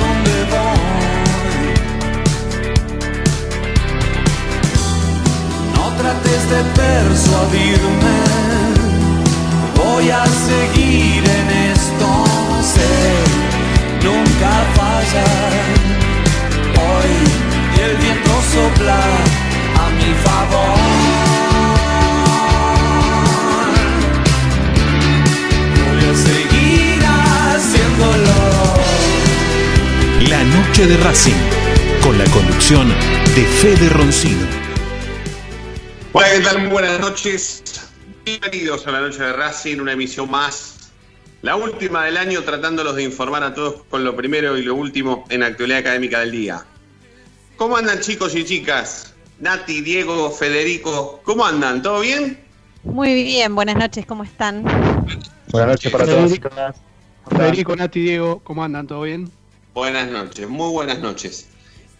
dónde voy. No trates de persuadirme, voy a seguir en esto, sé, nunca fallar. Hoy el viento sopla a mi favor. Voy a seguir noche de Racing, con la conducción de Fede Roncino. Hola, ¿qué tal? Muy buenas noches. Bienvenidos a la noche de Racing, una emisión más. La última del año, tratándolos de informar a todos con lo primero y lo último en actualidad académica del día. ¿Cómo andan chicos y chicas? Nati, Diego, Federico, ¿cómo andan? ¿Todo bien? Muy bien, buenas noches, ¿cómo están? Buenas noches para todos. Federico, Federico, Nati, Diego, ¿cómo andan? ¿Todo bien? Buenas noches, muy buenas noches.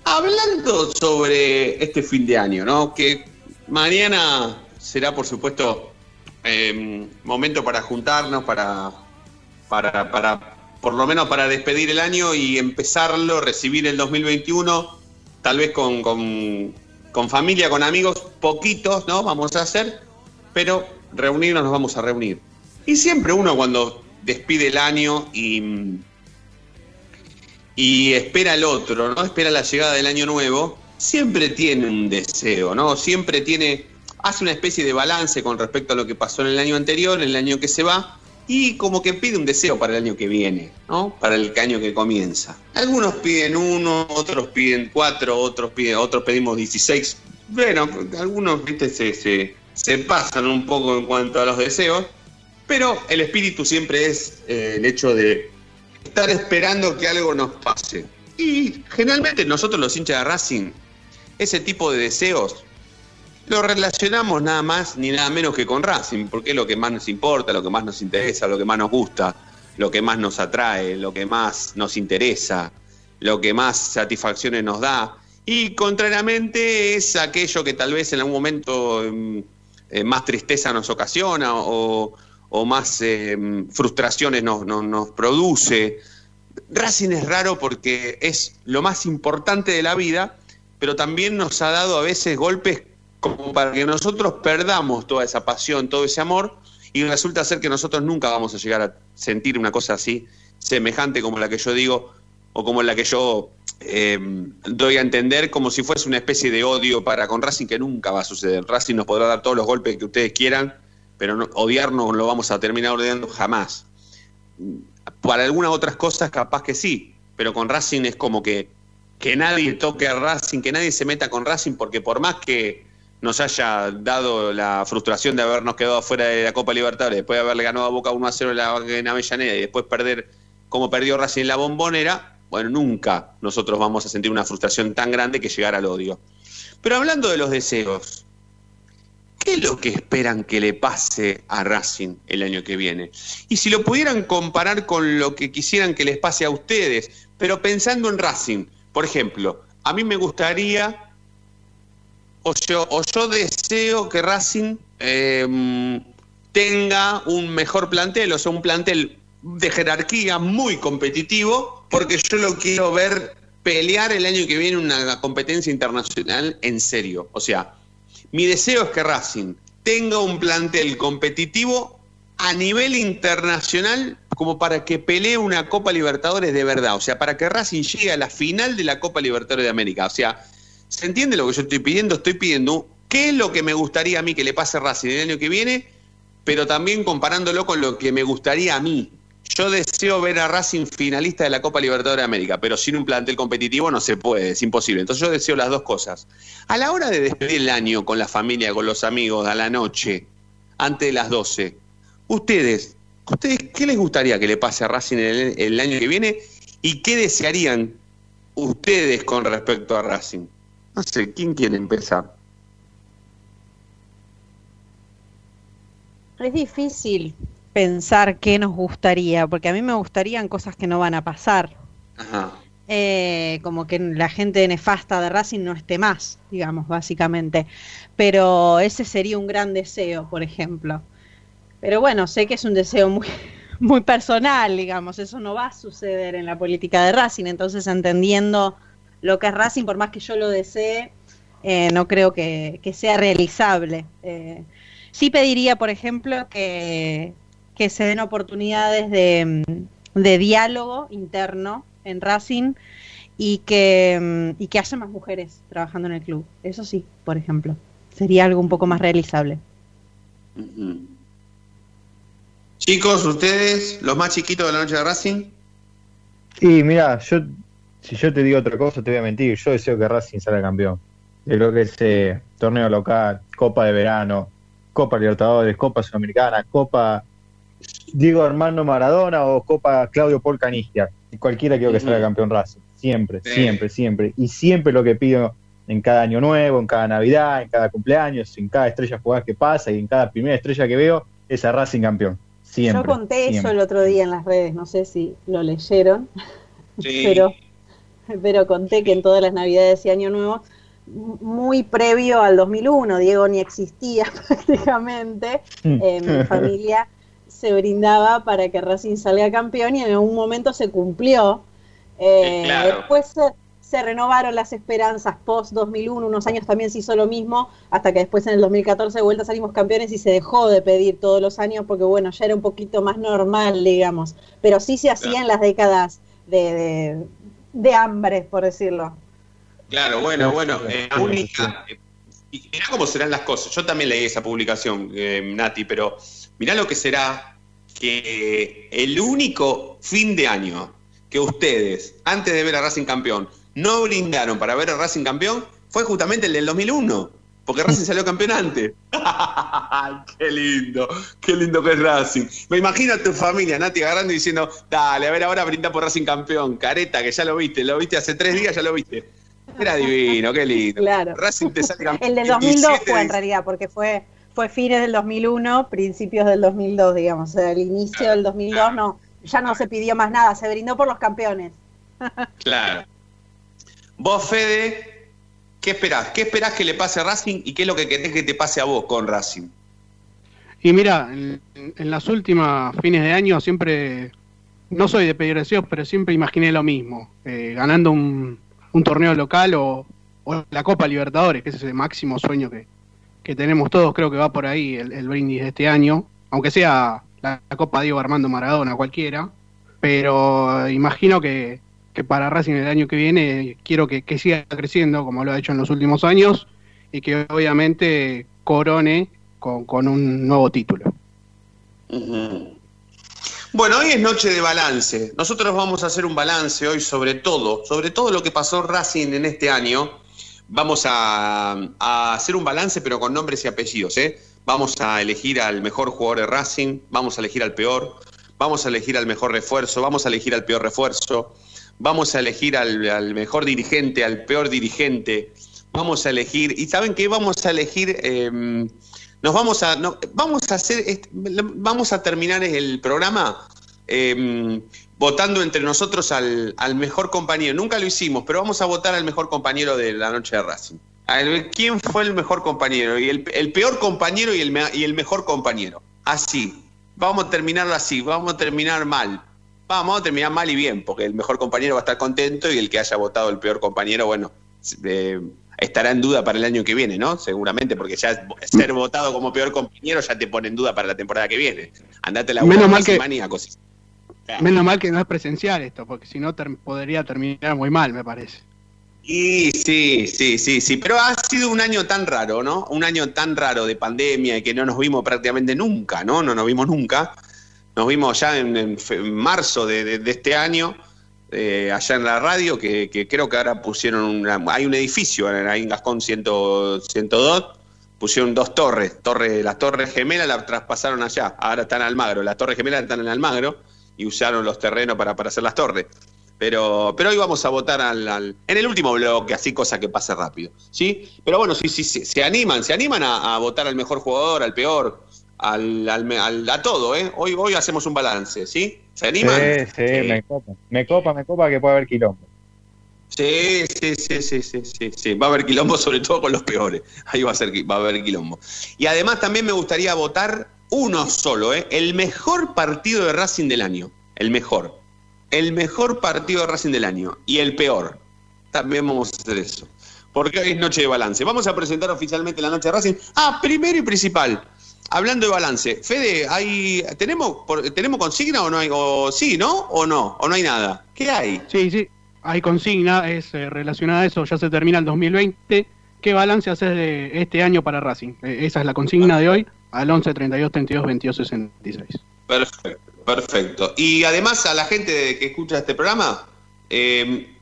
Hablando sobre este fin de año, ¿no? Que mañana será, por supuesto, eh, momento para juntarnos, para, para, para, por lo menos para despedir el año y empezarlo, recibir el 2021, tal vez con, con, con familia, con amigos, poquitos, ¿no? Vamos a hacer, pero reunirnos nos vamos a reunir. Y siempre uno cuando despide el año y, y espera el otro, ¿no? Espera la llegada del año nuevo, siempre tiene un deseo, ¿no? Siempre tiene, hace una especie de balance con respecto a lo que pasó en el año anterior, en el año que se va, y como que pide un deseo para el año que viene, ¿no? Para el año que comienza. Algunos piden uno, otros piden cuatro, otros piden, otros pedimos 16. Bueno, algunos, se, se pasan un poco en cuanto a los deseos, pero el espíritu siempre es eh, el hecho de estar esperando que algo nos pase. Y generalmente nosotros los hinchas de Racing, ese tipo de deseos lo relacionamos nada más ni nada menos que con Racing, porque es lo que más nos importa, lo que más nos interesa, lo que más nos gusta, lo que más nos atrae, lo que más nos interesa, lo que más satisfacciones nos da. Y contrariamente es aquello que tal vez en algún momento mm, eh, más tristeza nos ocasiona o, o más eh, frustraciones nos, nos, nos produce. Racing es raro porque es lo más importante de la vida, pero también nos ha dado a veces golpes como para que nosotros perdamos toda esa pasión, todo ese amor, y resulta ser que nosotros nunca vamos a llegar a sentir una cosa así, semejante como la que yo digo, o como la que yo eh, doy a entender, como si fuese una especie de odio para con Racing, que nunca va a suceder. Racing nos podrá dar todos los golpes que ustedes quieran, pero no, odiarnos lo vamos a terminar odiando jamás. Para algunas otras cosas capaz que sí, pero con Racing es como que, que nadie toque a Racing, que nadie se meta con Racing, porque por más que nos haya dado la frustración de habernos quedado fuera de la Copa Libertadores, después de haberle ganado a Boca 1 a 0 en, la, en Avellaneda y después perder como perdió Racing en la bombonera, bueno, nunca nosotros vamos a sentir una frustración tan grande que llegar al odio. Pero hablando de los deseos, ¿qué es lo que esperan que le pase a Racing el año que viene? Y si lo pudieran comparar con lo que quisieran que les pase a ustedes, pero pensando en Racing, por ejemplo, a mí me gustaría o yo, o yo deseo que Racing eh, tenga un mejor plantel, o sea, un plantel de jerarquía muy competitivo, porque yo lo quiero ver pelear el año que viene una competencia internacional en serio. O sea, mi deseo es que Racing tenga un plantel competitivo a nivel internacional como para que pelee una Copa Libertadores de verdad, o sea, para que Racing llegue a la final de la Copa Libertadores de América. O sea, ¿se entiende lo que yo estoy pidiendo? Estoy pidiendo qué es lo que me gustaría a mí que le pase a Racing el año que viene, pero también comparándolo con lo que me gustaría a mí. Yo deseo ver a Racing finalista de la Copa Libertadores de América, pero sin un plantel competitivo no se puede, es imposible. Entonces yo deseo las dos cosas. A la hora de despedir el año con la familia, con los amigos, a la noche, antes de las 12, ustedes, ¿ustedes qué les gustaría que le pase a Racing el, el año que viene y qué desearían ustedes con respecto a Racing? No sé, ¿quién quiere empezar? Es difícil pensar qué nos gustaría, porque a mí me gustarían cosas que no van a pasar. Ajá. Eh, como que la gente nefasta de Racing no esté más, digamos, básicamente. Pero ese sería un gran deseo, por ejemplo. Pero bueno, sé que es un deseo muy, muy personal, digamos, eso no va a suceder en la política de Racing, entonces entendiendo lo que es Racing, por más que yo lo desee, eh, no creo que, que sea realizable. Eh, sí pediría, por ejemplo, que, que se den oportunidades de, de diálogo interno en Racing y que, y que haya más mujeres trabajando en el club. Eso sí, por ejemplo, sería algo un poco más realizable. Chicos, ustedes, los más chiquitos de la noche de Racing. Y mira, yo si yo te digo otra cosa te voy a mentir. Yo deseo que Racing salga campeón. De lo que es eh, torneo local, Copa de Verano, Copa Libertadores, Copa Sudamericana, Copa Diego Armando Maradona o Copa Claudio Paul Canigia. Cualquiera quiero que Ujú. salga campeón Racing. Siempre, Sí. siempre, siempre. Y siempre lo que pido en cada año nuevo, en cada Navidad, en cada cumpleaños, en cada estrella jugada que pasa y en cada primera estrella que veo, es a Racing campeón. Siempre. Yo conté eso el otro día en las redes, no sé si lo leyeron, Sí. pero, pero conté que en todas las Navidades y Año Nuevo, muy previo al 2001, Diego ni existía prácticamente, Mm. eh, mi familia se brindaba para que Racing salga campeón y en algún momento se cumplió. Eh, Claro. Después se, se renovaron las esperanzas post 2001, unos años también se hizo lo mismo, hasta que después en el 2014 de vuelta salimos campeones y se dejó de pedir todos los años porque bueno, ya era un poquito más normal, digamos, pero sí se hacía Claro. en las décadas de, de, de hambre, por decirlo. Claro, bueno, bueno, eh, la única. eh, y mirá cómo serán las cosas. Yo también leí esa publicación, eh, Nati, pero mirá lo que será que el único fin de año que ustedes, antes de ver a Racing campeón, no brindaron para ver a Racing campeón fue justamente el del 2001, porque Racing salió campeón antes. Qué lindo, qué lindo que es Racing. Me imagino a tu familia, Nati, agarrando y diciendo, dale, a ver, ahora brinda por Racing campeón, careta, que ya lo viste, lo viste hace tres días, ya lo viste. Era divino, qué lindo. Claro. Racing te sale campeón. El del el 2002 17 fue en realidad, porque fue fue fines del 2001, principios del 2002, digamos. O sea, el inicio del 2002 no, ya no se pidió más nada, se brindó por los campeones. Claro. Vos, Fede, ¿qué esperás? ¿Qué esperás que le pase a Racing y qué es lo que querés que te pase a vos con Racing? Y mira, en, en las últimas fines de año siempre, no soy de pedir deseos, pero siempre imaginé lo mismo, eh, ganando un, un torneo local o, o la Copa Libertadores, que es el máximo sueño que, que tenemos todos, creo que va por ahí el, el brindis de este año, aunque sea la, Copa Diego Armando Maradona cualquiera, pero imagino que, que para Racing el año que viene quiero que, que siga creciendo como lo ha hecho en los últimos años y que obviamente corone con, con un nuevo título. Bueno, hoy es noche de balance. Nosotros vamos a hacer un balance hoy sobre todo, sobre todo lo que pasó Racing en este año. Vamos a, hacer un balance, pero con nombres y apellidos. ¿eh? Vamos a elegir al mejor jugador de Racing, vamos a elegir al peor, vamos a elegir al mejor refuerzo, vamos a elegir al peor refuerzo, vamos a elegir al, mejor dirigente, al peor dirigente, vamos a elegir, y ¿saben qué? Vamos a elegir... eh, nos vamos a no, vamos a hacer vamos a terminar el programa eh, votando entre nosotros al, al mejor compañero nunca lo hicimos pero vamos a votar al mejor compañero de la noche de Racing A quién fue el mejor compañero y el, el peor compañero y el, me- y el mejor compañero así vamos a terminarlo así vamos a terminar mal vamos a terminar mal y bien porque el mejor compañero va a estar contento y el que haya votado el peor compañero bueno eh, estará en duda para el año que viene, ¿no? Seguramente, porque ya ser votado como peor compañero ya te pone en duda para la temporada que viene. Andate la Menos mal que-. Menos mal que no es presencial esto, porque si no ter- podría terminar muy mal, me parece. Y sí, sí, sí, sí, pero ha sido un año tan raro, ¿no? Un año tan raro de pandemia y que no nos vimos prácticamente nunca, ¿no? No nos vimos nunca. Nos vimos ya en, en fe- en marzo de, de- de este año, eh, allá en la radio, que, que creo que ahora pusieron una, hay un edificio ahí en Gascón 100 102, pusieron dos torres, torre, las torres gemelas las traspasaron allá, ahora están en Almagro, las torres gemelas están en Almagro y usaron los terrenos para, para hacer las torres. Pero, pero hoy vamos a votar al, al- en el último bloque, así cosa que pase rápido. ¿sí? Pero bueno, sí, sí, sí, se animan, se animan a, a votar al mejor jugador, al peor, al, al a todo, ¿eh? Hoy, hoy hacemos un balance, ¿sí? ¿Se animan? Sí, sí, me copa. Me copa, me copa que puede haber quilombo. Sí, sí, sí, sí, sí, sí, sí. Va a haber quilombo, sobre todo con los peores. Ahí va a, ser, va a haber quilombo. Y además también me gustaría votar uno solo, ¿eh? El mejor partido de Racing del año. El mejor. El mejor partido de Racing del año. Y el peor. También vamos a hacer eso. Porque hoy es noche de balance. Vamos a presentar oficialmente la noche de Racing. Ah, primero y principal. Hablando de balance. Fede, hay, ¿tenemos, por- ¿tenemos consigna o no hay? O, sí, ¿no? ¿O no? ¿O no hay nada? ¿Qué hay? Sí, sí, hay consigna, es eh, relacionada a eso, ya se termina el 2020. ¿Qué balance haces de este año para Racing? Eh, esa es la consigna de hoy, al 11 32 32 22 66. Perfecto, perfecto. Y además a la gente que escucha este programa, eh,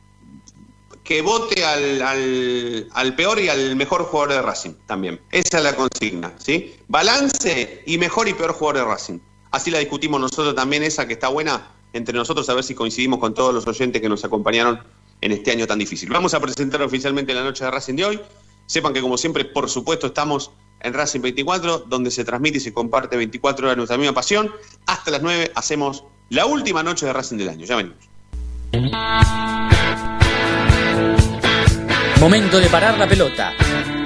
que vote al, al- al peor y al mejor jugador de Racing también. Esa es la consigna, ¿sí? Balance y mejor y peor jugador de Racing. Así la discutimos nosotros también, esa que está buena entre nosotros, a ver si coincidimos con todos los oyentes que nos acompañaron en este año tan difícil. Vamos a presentar oficialmente la noche de Racing de hoy. Sepan que como siempre, por supuesto, estamos en Racing 24, donde se transmite y se comparte 24 horas nuestra misma pasión. Hasta las 9 hacemos la última noche de Racing del año. Ya venimos. Momento de parar la pelota,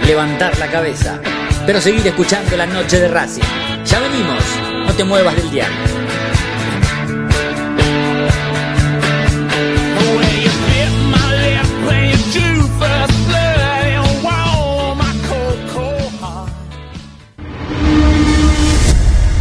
levantar la cabeza, pero seguir escuchando la noche de Racing. Ya venimos, no te muevas del diario.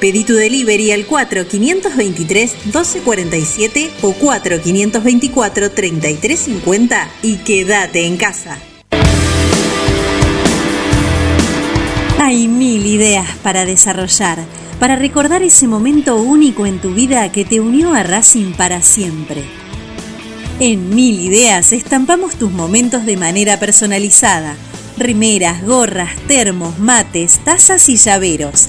Pedí tu delivery al 4523-1247 o 4524-3350 y quédate en casa. Hay mil ideas para desarrollar, para recordar ese momento único en tu vida que te unió a Racing para siempre. En Mil Ideas estampamos tus momentos de manera personalizada. Rimeras, gorras, termos, mates, tazas y llaveros.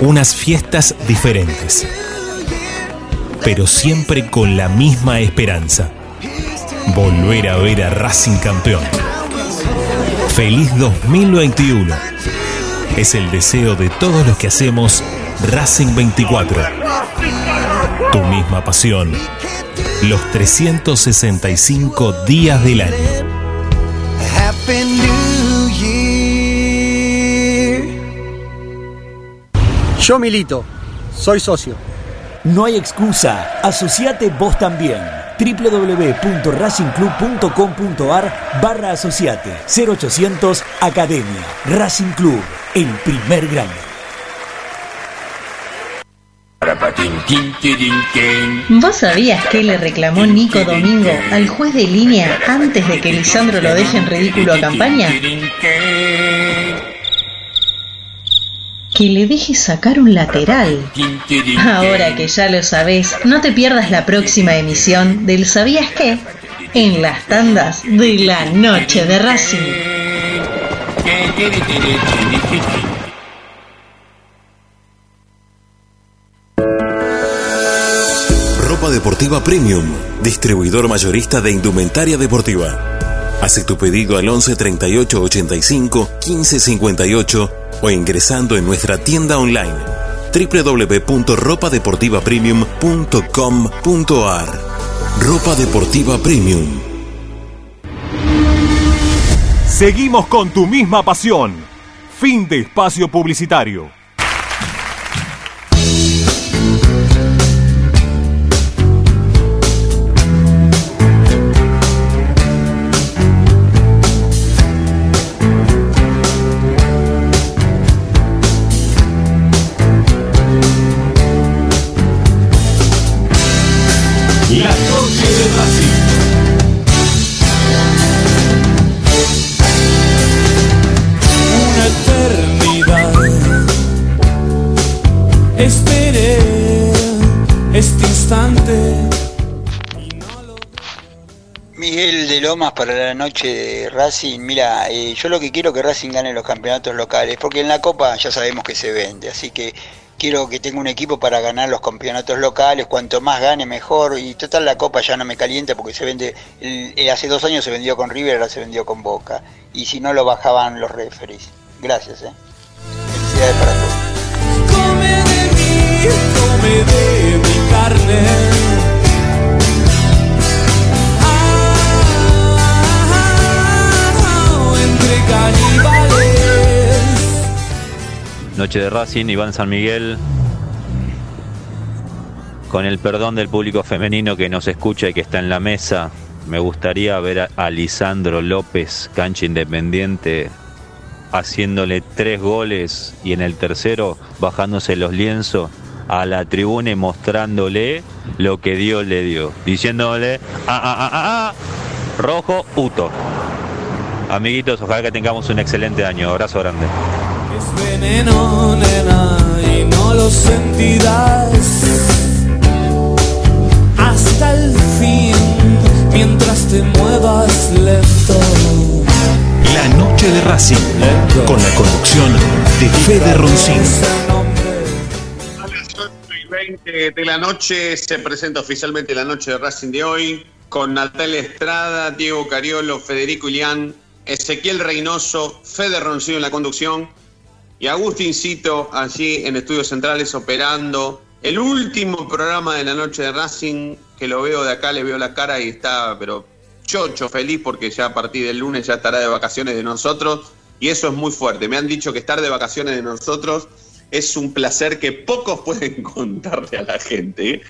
Unas fiestas diferentes. Pero siempre con la misma esperanza. Volver a ver a Racing campeón. Feliz 2021. es el deseo de todos los que hacemos Racing 24. Tu misma pasión. Los 365 días del año. Yo milito, soy socio. No hay excusa, asociate vos también. www.racingclub.com.ar barra asociate 0800 Academia Racing Club, el primer grande. ¿Vos sabías que le reclamó Nico Domingo al juez de línea antes de que Lisandro lo deje en ridículo a campaña? Que le deje sacar un lateral. Ahora que ya lo sabés, no te pierdas la próxima emisión del ¿Sabías qué? En las tandas de la noche de Racing. Ropa deportiva premium, distribuidor mayorista de indumentaria deportiva. Hace tu pedido al 11 38 85 15 58 o ingresando en nuestra tienda online www.ropadeportivapremium.com.ar Ropa Deportiva Premium. Seguimos con tu misma pasión. Fin de espacio publicitario. Lomas para la noche de Racing. Mira, eh, yo lo que quiero que Racing gane los campeonatos locales, porque en la Copa ya sabemos que se vende, así que quiero que tenga un equipo para ganar los campeonatos locales, cuanto más gane mejor, y total la Copa ya no me calienta porque se vende, hace dos años se vendió con River, ahora se vendió con Boca, y si no lo bajaban los referees. Gracias, eh. Felicidades para todos. Noche de Racing, Iván San Miguel. Con el perdón del público femenino que nos escucha y que está en la mesa, me gustaría ver a, Lisandro López, cancha independiente, haciéndole tres goles y en el tercero bajándose los lienzos a la tribuna y mostrándole lo que Dios le dio, diciéndole, ah, ah, ah, ah, ah, rojo, puto. Amiguitos, ojalá que tengamos un excelente año. Abrazo grande. Es veneno, nena, y no lo sentirás hasta el fin mientras te muevas lento. La noche de Racing, con la conducción de Fede Roncín. A las 8 y 20 de la noche se presenta oficialmente la noche de Racing de hoy con Natalia Estrada, Diego Cariolo, Federico Ilián, Ezequiel Reynoso, Fede Roncillo en la conducción y Agustín Cito allí en Estudios Centrales operando el último programa de la noche de Racing que lo veo de acá, le veo la cara y está pero chocho feliz porque ya a partir del lunes ya estará de vacaciones de nosotros y eso es muy fuerte. Me han dicho que estar de vacaciones de nosotros es un placer que pocos pueden contarle a la gente. ¿eh?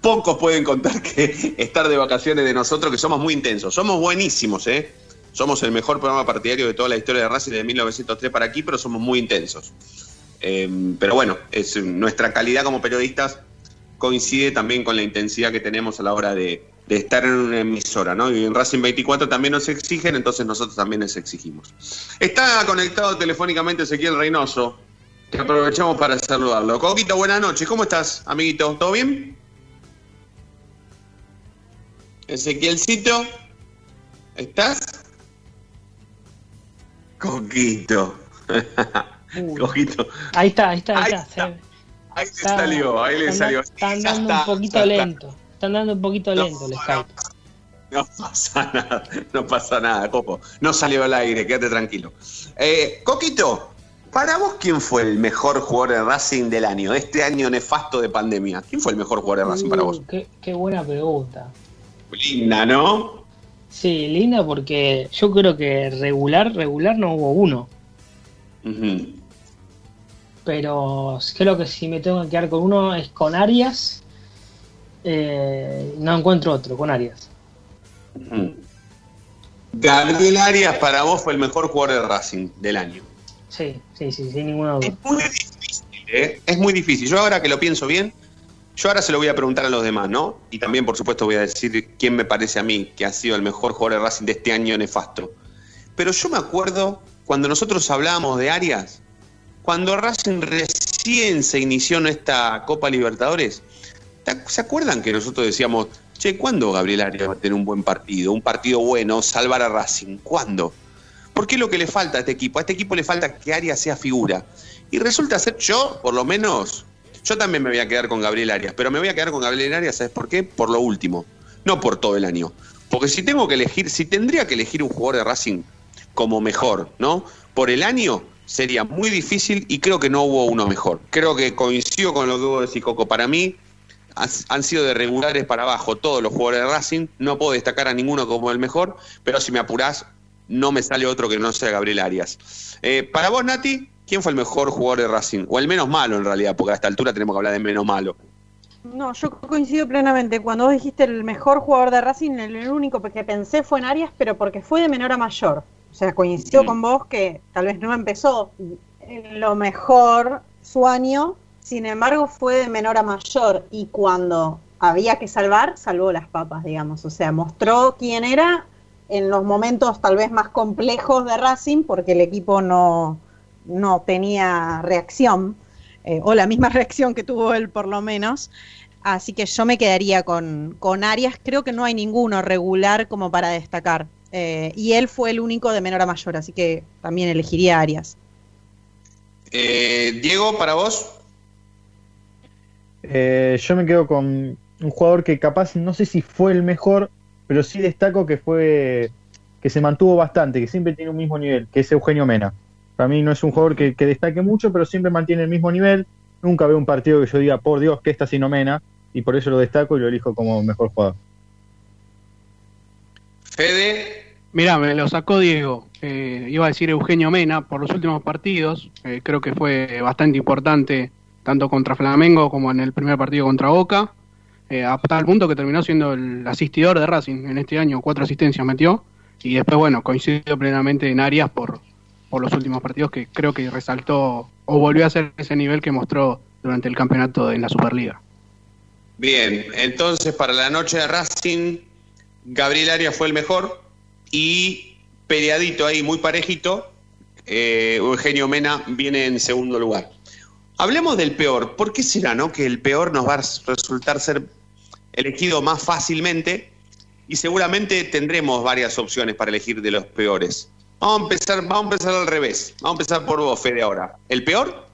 Pocos pueden contar que estar de vacaciones de nosotros, que somos muy intensos. Somos buenísimos, ¿eh? Somos el mejor programa partidario de toda la historia de Racing desde 1903 para aquí, pero somos muy intensos. Eh, pero bueno, es, nuestra calidad como periodistas coincide también con la intensidad que tenemos a la hora de, de estar en una emisora, ¿no? Y en Racing 24 también nos exigen, entonces nosotros también les exigimos. Está conectado telefónicamente Ezequiel Reynoso, que aprovechamos para saludarlo. Coquito, buenas noches, ¿cómo estás, amiguito? ¿Todo bien? Ezequielcito, ¿estás? Coquito. Coquito. Ahí está, ahí está, ahí Ahí está. Ahí le salió, ahí le salió. Están dando un poquito lento. Están dando un poquito lento el Skype. No pasa nada, no pasa nada, Copo. No salió al aire, quédate tranquilo. Eh, Coquito, para vos, ¿quién fue el mejor jugador de Racing del año? Este año nefasto de pandemia. ¿Quién fue el mejor jugador de Racing para vos? Uh, qué, qué buena pregunta. Linda, ¿no? Sí, linda porque yo creo que regular, regular no hubo uno. Pero creo que si me tengo que quedar con uno es con Arias. Eh, no encuentro otro, con Arias. Gabriel Arias para vos fue el mejor jugador de Racing del año. Sí, sí, sí, sin ninguna duda. Muy difícil, ¿eh? Es muy difícil. Yo ahora que lo pienso bien, yo ahora se lo voy a preguntar a los demás, ¿no? Y también, por supuesto, voy a decir quién me parece a mí que ha sido el mejor jugador de Racing de este año nefasto. Pero yo me acuerdo cuando nosotros hablábamos de Arias, cuando Racing recién se inició en esta Copa Libertadores, ¿te- ¿se acuerdan que nosotros decíamos, che, ¿cuándo Gabriel Arias va a tener un buen partido? Un partido bueno, salvar a Racing. ¿Cuándo? ¿Por qué es lo que le falta a este equipo? A este equipo le falta que Arias sea figura. Y resulta ser, yo, por lo menos, yo también me voy a quedar con Gabriel Arias, pero me voy a quedar con Gabriel Arias, ¿sabes por qué? Por lo último, no por todo el año. Porque si tengo que elegir, si tendría que elegir un jugador de Racing como mejor, ¿no? Por el año sería muy difícil y creo que no hubo uno mejor. Creo que coincido con lo que vos decís, Coco. Para mí han sido de regulares para abajo todos los jugadores de Racing. No puedo destacar a ninguno como el mejor, pero si me apurás, no me sale otro que no sea Gabriel Arias. Eh, para vos, Nati, ¿quién fue el mejor jugador de Racing? O el menos malo en realidad, porque a esta altura tenemos que hablar de menos malo. No, yo coincido plenamente. Cuando vos dijiste el mejor jugador de Racing, el, único que pensé fue en Arias, pero porque fue de menor a mayor. O sea, coincido Mm. con vos que tal vez no empezó en lo mejor su año, sin embargo fue de menor a mayor y cuando había que salvar, salvó las papas, digamos. O sea, mostró quién era en los momentos tal vez más complejos de Racing, porque el equipo no, no tenía reacción, eh, o la misma reacción que tuvo él por lo menos. Así que yo me quedaría con, con Arias. Creo que no hay ninguno regular como para destacar. Eh, y él fue el único de menor a mayor, así que también elegiría a Arias. Eh, Diego, para vos. Eh, yo me quedo con un jugador que capaz, no sé si fue el mejor, pero sí destaco que fue que se mantuvo bastante, que siempre tiene un mismo nivel, que es Eugenio Mena. Para mí no es un jugador que, que destaque mucho, pero siempre mantiene el mismo nivel. Nunca veo un partido que yo diga, por Dios, que está haciendo Mena, y por eso lo destaco y lo elijo como mejor jugador. Fede. Mira, me lo sacó Diego. Eh, iba a decir Eugenio Mena por los últimos partidos. Eh, creo que fue bastante importante tanto contra Flamengo como en el primer partido contra Boca. Eh, a tal punto que terminó siendo el asistidor de Racing en este año. Cuatro asistencias metió. Y después, bueno, coincidió plenamente en Arias por, por los últimos partidos que creo que resaltó o volvió a ser ese nivel que mostró durante el campeonato en la Superliga. Bien, entonces para la noche de Racing, Gabriel Arias fue el mejor y peleadito ahí, muy parejito, eh, Eugenio Mena viene en segundo lugar. Hablemos del peor. ¿Por qué será no que el peor nos va a resultar ser elegido más fácilmente? Y seguramente tendremos varias opciones para elegir de los peores. Vamos a empezar, vamos a empezar al revés. Vamos a empezar por vos, Fede, ahora. ¿El peor?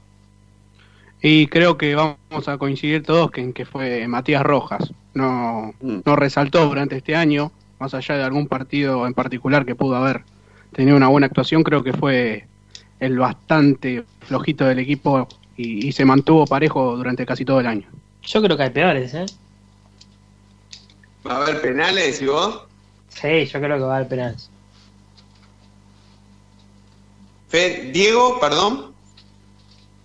Y creo que vamos a coincidir todos que en que fue Matías Rojas. No, no resaltó durante este año, más allá de algún partido en particular que pudo haber tenido una buena actuación, creo que fue el bastante flojito del equipo y, y se mantuvo parejo durante casi todo el año. Yo creo que hay peores, ¿eh? ¿Va a haber penales, y vos? Sí, yo creo que va a haber penales. Fe- Diego, perdón.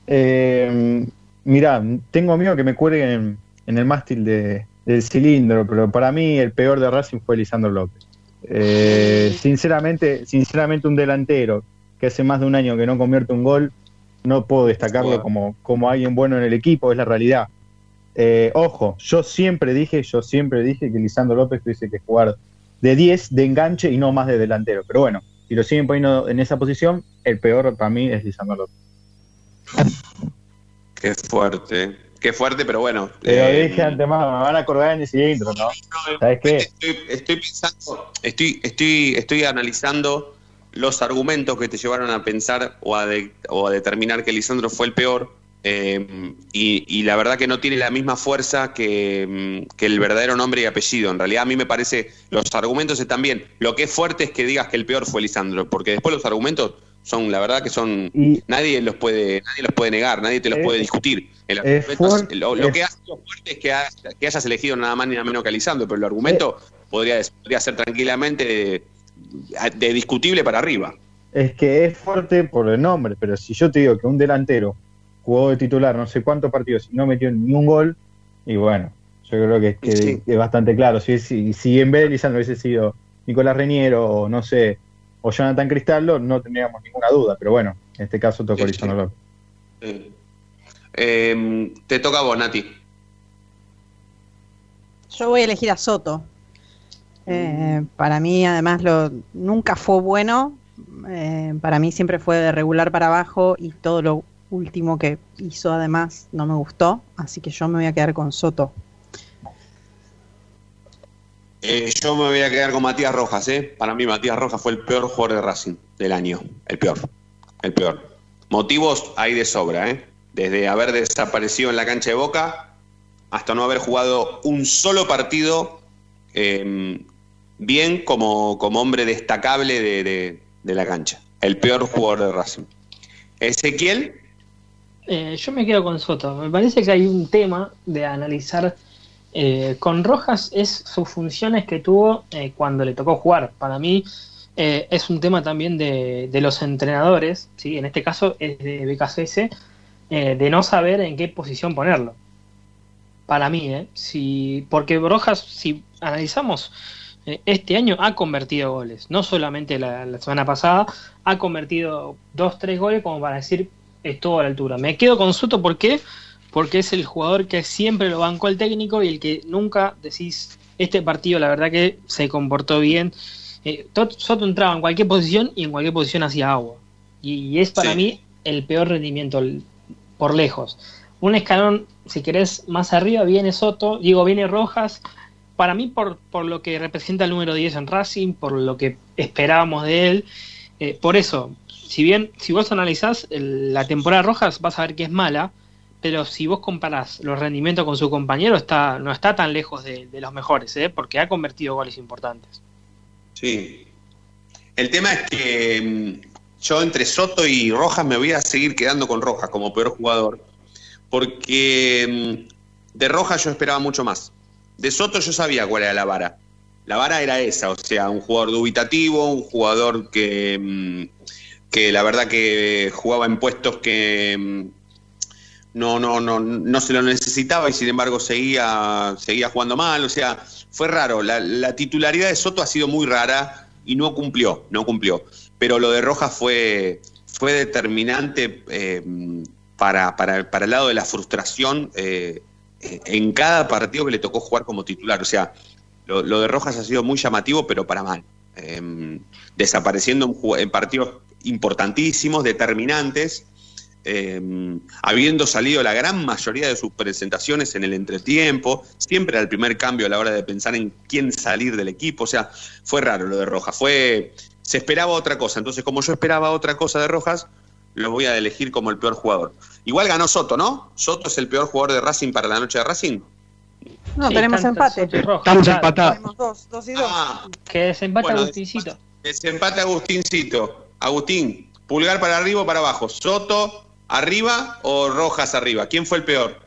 Eh, mirá, tengo amigos que me cuelguen en, en el mástil de, del cilindro, pero para mí el peor de Racing fue Lisandro López. Eh, sinceramente, sinceramente un delantero que hace más de un año que no convierte un gol, no puedo destacarlo Bueno. como, como alguien bueno en el equipo, es la realidad. Eh, ojo, yo siempre dije, yo siempre dije que Lisandro López tuviese que jugar de 10 de enganche y no más de delantero. Pero bueno, si lo siguen poniendo en esa posición, el peor para mí es Lisandro López. Qué fuerte. Qué fuerte, pero bueno. Pero eh, dije antes más, me van a acordar en el cilindro, ¿no? ¿Sabes qué? estoy, estoy pensando, estoy, estoy, estoy analizando los argumentos que te llevaron a pensar o a, de- o a determinar que Lisandro fue el peor. Eh, y, y la verdad que no tiene la misma fuerza que, mm, que el verdadero nombre y apellido. En realidad a mí me parece, los argumentos están bien. Lo que es fuerte es que digas que el peor fue Lisandro, porque después los argumentos Son, la verdad que son, Y- nadie los puede, nadie los puede negar, nadie te los Es- puede discutir. El argumento lo, lo es- que hace lo fuerte es que, que hayas elegido nada más ni nada menos que a Lisandro, pero el argumento podría, podría ser tranquilamente de, de discutible para arriba. Es que es fuerte por el nombre, pero si yo te digo que un delantero jugó de titular no sé cuántos partidos y no metió ni un gol, y bueno, yo creo que, que- Sí. que es bastante claro. Si, si, si en vez de Lisandro hubiese sido Nicolás Reñero o no sé, o Jonathan Cristaldo, no tendríamos ninguna duda, pero bueno, en este caso tocó Sí, Lisandro López. Eh, eh, te toca a vos, Nati. Yo voy a elegir a Soto. Eh, para mí, además, lo, nunca fue bueno. Eh, para mí siempre fue de regular para abajo y todo lo último que hizo, además, no me gustó. Así que yo me voy a quedar con Soto. Eh, yo me voy a quedar con Matías Rojas, ¿eh? Para mí Matías Rojas fue el peor jugador de Racing del año. El peor. El peor. Motivos hay de sobra, ¿eh? Desde haber desaparecido en la cancha de Boca hasta no haber jugado un solo partido eh, bien como, como hombre destacable de, de- de la cancha. El peor jugador de Racing. Ezequiel, Eh, yo me quedo con Soto. Me parece que hay un tema de analizar. eh, con Rojas es sus funciones que tuvo eh, cuando le tocó jugar. Para mí es un tema también de, de los entrenadores, ¿sí? en este caso es de BKCS, de no saber en qué posición ponerlo. Para mí. Si, porque Rojas, si analizamos, este año ha convertido goles. No solamente la, la semana pasada, ha convertido dos, tres goles como para decir estuvo a la altura. Me quedo con Soto, ¿por qué? Porque es el jugador que siempre lo bancó el técnico y el que nunca decís, este partido la verdad que se comportó bien. Eh, Soto entraba en cualquier posición y en cualquier posición hacía agua. Y, y es para Sí. mí el peor rendimiento el- por lejos. Un escalón, si querés, más arriba viene Soto, digo, viene Rojas. Para mí, por, por lo que representa el número 10 en Racing, por lo que esperábamos de él, eh, por eso, si bien, si vos analizás la temporada de Rojas, vas a ver que es mala, pero si vos comparás los rendimientos con su compañero, está, no está tan lejos de, de los mejores, ¿eh? porque ha convertido goles importantes. Sí. El tema es que mm, yo entre Soto y Rojas me voy a seguir quedando con Rojas como peor jugador. Porque mm, de Rojas yo esperaba mucho más. De Soto yo sabía cuál era la vara. La vara era esa, o sea, un jugador dubitativo, un jugador que, mm, que la verdad que jugaba en puestos que mm, no, no, no, no se lo necesitaba y sin embargo seguía, seguía jugando mal. O sea, fue raro. La, la titularidad de Soto ha sido muy rara y no cumplió, no cumplió. Pero lo de Rojas fue, fue determinante eh, para, para, el lado de la frustración eh, eh, en cada partido que le tocó jugar como titular. O sea, lo, de Rojas ha sido muy llamativo, pero para mal. Eh, desapareciendo en partidos importantísimos, determinantes, eh, habiendo salido la gran mayoría de sus presentaciones en el entretiempo, siempre al primer cambio a la hora de pensar en quién salir del equipo, o sea, fue raro lo de Rojas, fue, se esperaba otra cosa, entonces como yo esperaba otra cosa de Rojas, lo voy a elegir como el peor jugador. Igual ganó Soto, ¿no? Soto es el peor jugador de Racing para la noche de Racing. No, Sí, tenemos empate. Estamos claro. empatados. Tenemos dos, dos y dos. Que desempate Bueno, Agustincito. Desempate Agustincito. Agustín, pulgar para arriba o para abajo. Soto arriba o Rojas arriba. ¿Quién fue el peor?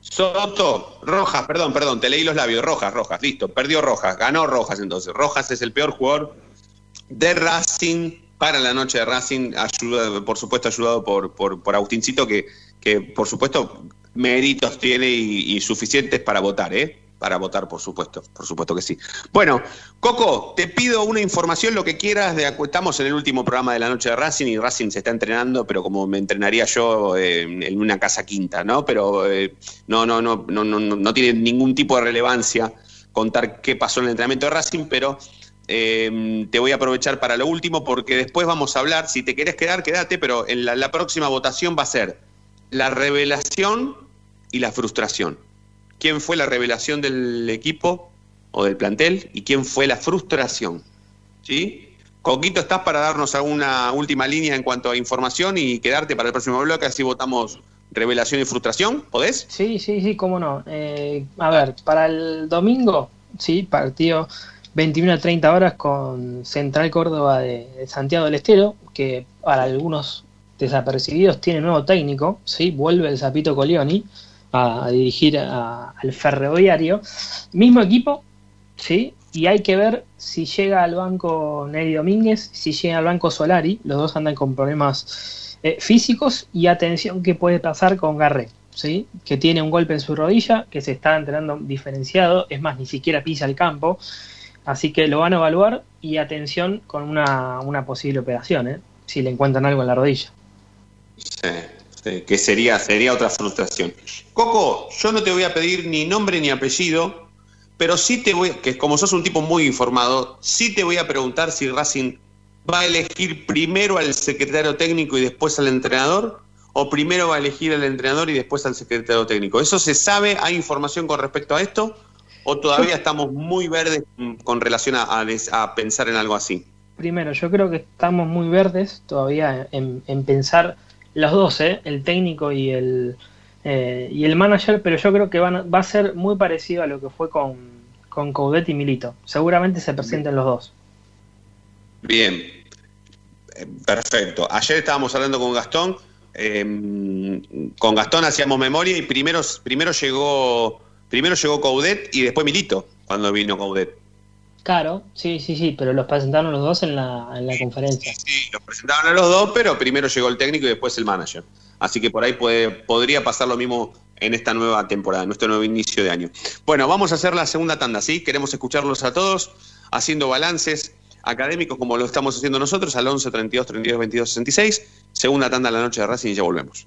Soto, Rojas, perdón, perdón, te leí los labios. Rojas, Rojas, listo. Perdió Rojas, ganó Rojas entonces. Rojas es el peor jugador de Racing para la noche de Racing, ayuda, por supuesto ayudado por, por, por Agustincito, que, que por supuesto méritos tiene y, y suficientes para votar, ¿eh? Para votar, por supuesto, por supuesto que sí. Bueno, Coco, te pido una información, lo que quieras. De, estamos en el último programa de la noche de Racing y Racing se está entrenando, pero como me entrenaría yo eh, en una casa quinta, ¿no? Pero eh, no, no, no, no, no, no, tiene ningún tipo de relevancia contar qué pasó en el entrenamiento de Racing, pero eh, te voy a aprovechar para lo último porque después vamos a hablar, si te querés quedar, quédate, pero en la próxima votación va a ser la revelación y la frustración. ¿Quién fue la revelación del equipo o del plantel y quién fue la frustración? ¿Sí? Coquito, ¿estás para darnos alguna última línea en cuanto a información y quedarte para el próximo bloque? Así votamos revelación y frustración. ¿Podés? Sí, sí, sí, cómo no. Eh, a ver, para el domingo, sí, partido 21 a 30 horas con Central Córdoba de, de Santiago del Estero, que para algunos desapercibidos tiene nuevo técnico, ¿sí? vuelve el Zapito Colioni a, dirigir a- al ferroviario. Mismo equipo, ¿sí? y hay que ver si llega al banco Neri Domínguez, si llega al banco Solari, los dos andan con problemas eh, físicos y atención qué puede pasar con Garré, ¿sí? que tiene un golpe en su rodilla, que se está entrenando diferenciado, es más, ni siquiera pisa el campo, así que lo van a evaluar y atención con una, una posible operación, ¿eh? si le encuentran algo en la rodilla. Sí, sí, que sería, sería otra frustración. Coco, yo no te voy a pedir ni nombre ni apellido, pero sí te voy, que como sos un tipo muy informado, sí te voy a preguntar si Racing va a elegir primero al secretario técnico y después al entrenador, o primero va a elegir al entrenador y después al secretario técnico. ¿Eso se sabe? ¿Hay información con respecto a esto? ¿O todavía estamos muy verdes con relación a, a pensar en algo así? Primero, yo creo que estamos muy verdes todavía en pensar los dos, ¿eh? el técnico y el, eh, y el manager, pero yo creo que va a ser muy parecido a lo que fue con, con Coudet y Milito. Seguramente se presenten los dos. Bien, Eh, perfecto. Ayer estábamos hablando con Gastón, eh, con Gastón hacíamos memoria y primero, primero llegó primero llegó Coudet y después Milito cuando vino Coudet. Claro, sí, sí, sí, pero los presentaron los dos en la, en la conferencia. Sí, los presentaron a los dos, pero primero llegó el técnico y después el manager. Así que por ahí puede, podría pasar lo mismo en esta nueva temporada, en nuestro nuevo inicio de año. Bueno, vamos a hacer la segunda tanda, ¿sí? Queremos escucharlos a todos haciendo balances académicos como lo estamos haciendo nosotros al 11 32 32 22 66. Segunda tanda en la noche de Racing y ya volvemos.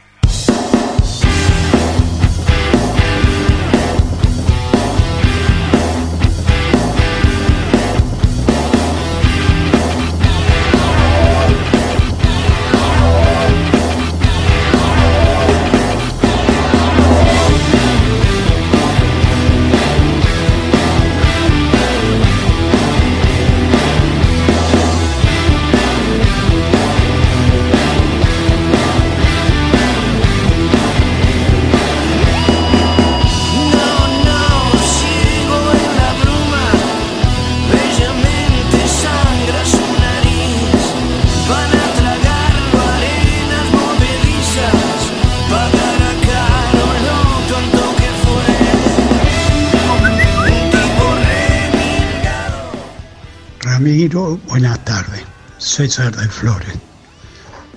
Buenas tardes. César de Flores.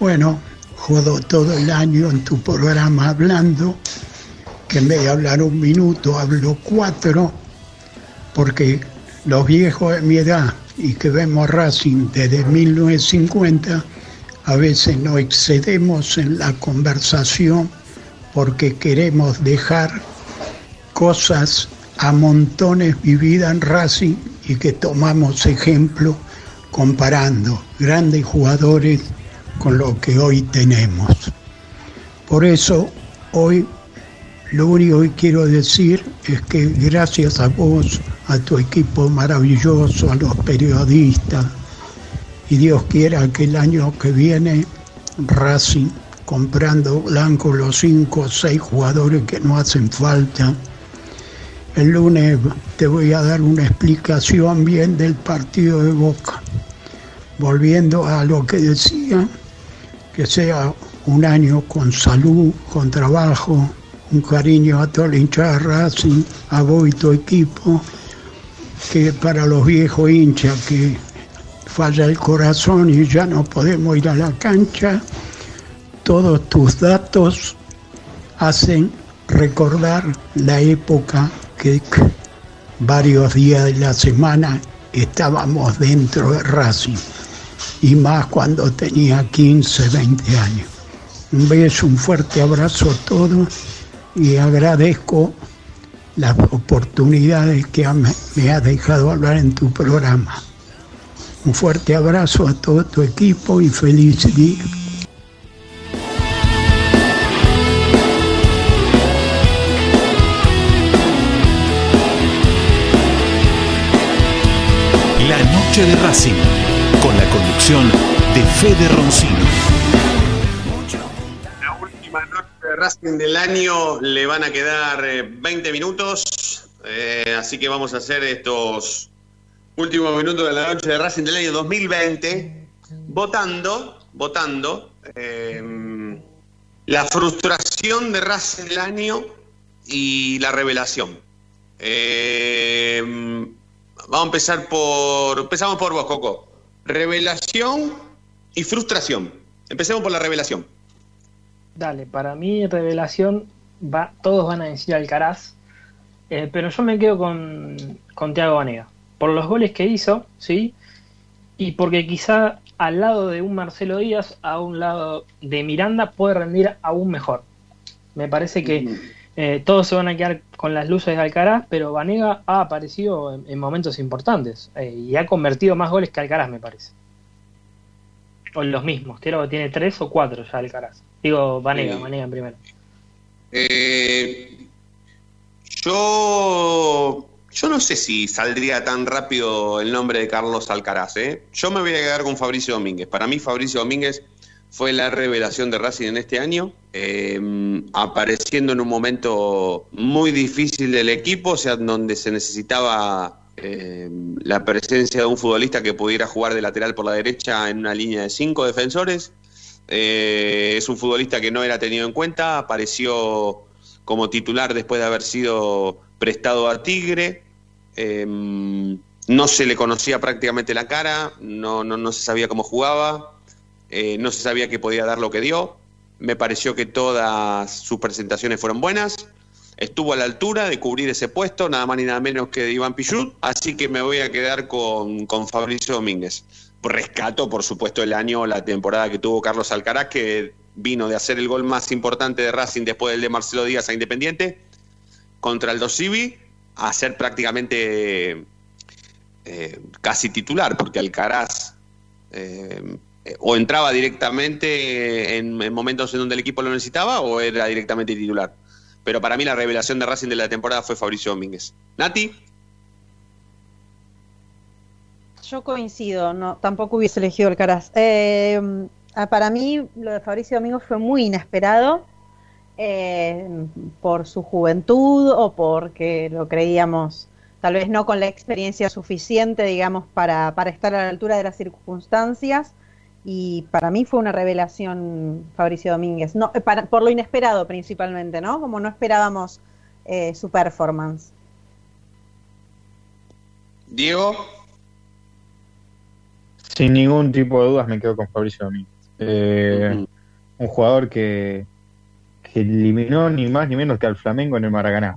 Bueno, jodo todo el año en tu programa hablando, que en vez de hablar un minuto hablo cuatro, porque los viejos de mi edad y que vemos Racing desde 1950, a veces no excedemos en la conversación porque queremos dejar cosas a montones vividas en Racing y que tomamos ejemplo comparando grandes jugadores con lo que hoy tenemos. Por eso hoy lo único que quiero decir es que gracias a vos, a tu equipo maravilloso, a los periodistas, y Dios quiera que el año que viene Racing, comprando blanco los cinco o seis jugadores que no hacen falta, el lunes te voy a dar una explicación bien del partido de Boca. Volviendo a lo que decía, que sea un año con salud, con trabajo, un cariño a toda la hinchada Racing, a vos y tu equipo, que para los viejos hinchas que falla el corazón y ya no podemos ir a la cancha, todos tus datos hacen recordar la época que varios días de la semana estábamos dentro de Racing y más cuando tenía 15, 20 años. Un beso, un fuerte abrazo a todos y agradezco las oportunidades que me ha dejado hablar en tu programa. Un fuerte abrazo a todo tu equipo y feliz día. La noche de Racing, con la conducción de Fede Roncino. La última noche de Racing del año le van a quedar eh, 20 minutos, eh, así que vamos a hacer estos últimos minutos de la noche de Racing del año 2020, votando, votando eh, la frustración de Racing del año y la revelación. Eh, vamos a empezar por, empezamos por vos, Coco. Revelación y frustración. Empecemos por la revelación. Dale, para mí revelación va, todos van a decir Alcaraz, eh, pero yo me quedo con, con Thiago Banega. Por los goles que hizo, sí, y porque quizá al lado de un Marcelo Díaz, a un lado de Miranda, puede rendir aún mejor. Me parece que eh, todos se van a quedar con las luces de Alcaraz, pero Vanega ha aparecido en, en momentos importantes eh, y ha convertido más goles que Alcaraz, me parece. O los mismos, creo que tiene tres o cuatro ya Alcaraz. Digo, Vanega. Vanega en primero. Eh, yo Yo no sé si saldría tan rápido el nombre de Carlos Alcaraz. ¿eh? Yo me voy a quedar con Fabricio Domínguez. Para mí, Fabricio Domínguez fue la revelación de Racing en este año, eh, apareciendo en un momento muy difícil del equipo, o sea, donde se necesitaba eh, la presencia de un futbolista que pudiera jugar de lateral por la derecha en una línea de cinco defensores. Eh, es un futbolista que no era tenido en cuenta, apareció como titular después de haber sido prestado a Tigre. Eh, no se le conocía prácticamente la cara, no, no, no se sabía cómo jugaba, eh, no se sabía que podía dar lo que dio. Me pareció que todas sus presentaciones fueron buenas. Estuvo a la altura de cubrir ese puesto, nada más ni nada menos que de Iván Pichut, así que me voy a quedar con, con Fabricio Domínguez. Rescato, por supuesto, el año, la temporada que tuvo Carlos Alcaraz, que vino de hacer el gol más importante de Racing después del de Marcelo Díaz a Independiente, contra el Dosivi, a ser prácticamente eh, casi titular, porque Alcaraz eh, o entraba directamente en, en, momentos en donde el equipo lo necesitaba o era directamente titular. Pero para mí la revelación de Racing de la temporada fue Fabricio Domínguez. Nati. Yo coincido, no, tampoco hubiese elegido Alcaraz. Eh, para mí lo de Fabricio Domínguez fue muy inesperado eh, por su juventud o porque lo creíamos tal vez no con la experiencia suficiente, digamos, para, para estar a la altura de las circunstancias. Y para mí fue una revelación Fabricio Domínguez, no, para, por lo inesperado principalmente, ¿no? Como no esperábamos eh, su performance. Diego. Sin ningún tipo de dudas me quedo con Fabricio Domínguez. Eh, uh -huh. Un jugador que, que eliminó ni más ni menos que al Flamengo en el Maracaná.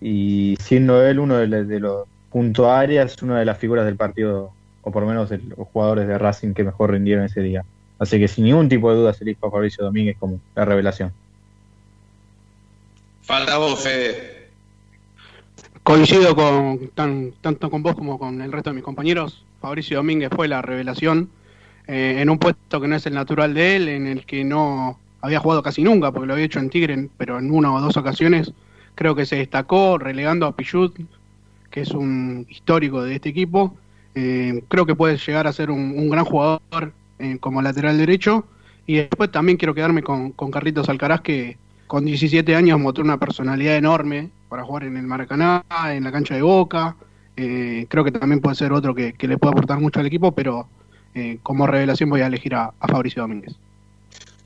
Y siendo él uno de, los, de los punto áreas, una de las figuras del partido, o por lo menos de los jugadores de Racing que mejor rindieron ese día. Así que sin ningún tipo de duda elijo a Fabricio Domínguez como la revelación. Falta vos, Fede. Coincido con tan, tanto con vos como con el resto de mis compañeros. Fabricio Domínguez fue la revelación eh, en un puesto que no es el natural de él, en el que no había jugado casi nunca, porque lo había hecho en Tigre, pero en una o dos ocasiones creo que se destacó relegando a Pichut, que es un histórico de este equipo. Eh, creo que puede llegar a ser un, gran jugador eh, como lateral derecho. Y después también quiero quedarme con, con Carlitos Alcaraz, que con 17 años mostró una personalidad enorme para jugar en el Maracaná, en la cancha de Boca. Eh, creo que también puede ser otro que, le puede aportar mucho al equipo, pero eh, como revelación voy a elegir a, a, Fabricio Domínguez.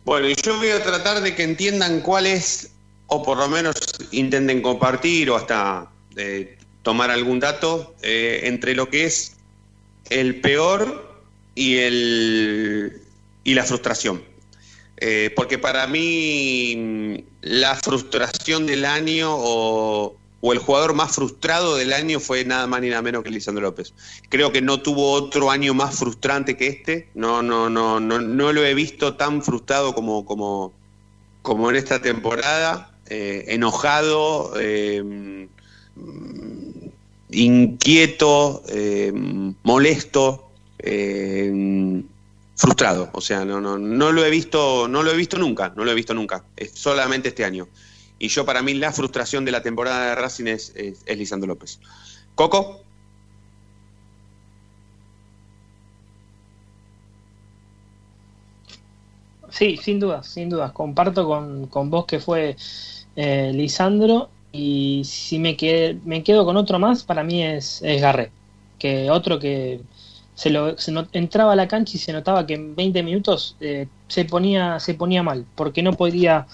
Bueno, y yo voy a tratar de que entiendan cuál es, o por lo menos intenten compartir o hasta eh, tomar algún dato eh, entre lo que es el peor y, el, y la frustración. Eh, porque para mí la frustración del año o, o, el jugador más frustrado del año fue nada más ni nada menos que Lisandro López. Creo que no tuvo otro año más frustrante que este. No, no, no, no, no lo he visto tan frustrado como, como, como en esta temporada. Eh, enojado, eh, inquieto, eh, molesto, eh, frustrado. O sea, no, no, no lo he visto, no lo he visto nunca, no lo he visto nunca. Es solamente este año. Y yo para mí la frustración de la temporada de Racing es, Lisandro López. Coco. Sí, sin dudas, sin dudas. Comparto con, con vos que fue eh, Lisandro y si me, me quedo con otro más, para mí es, es. Que otro que se lo se entraba a la cancha y se notaba que en 20 minutos eh, se ponía se ponía mal porque no podía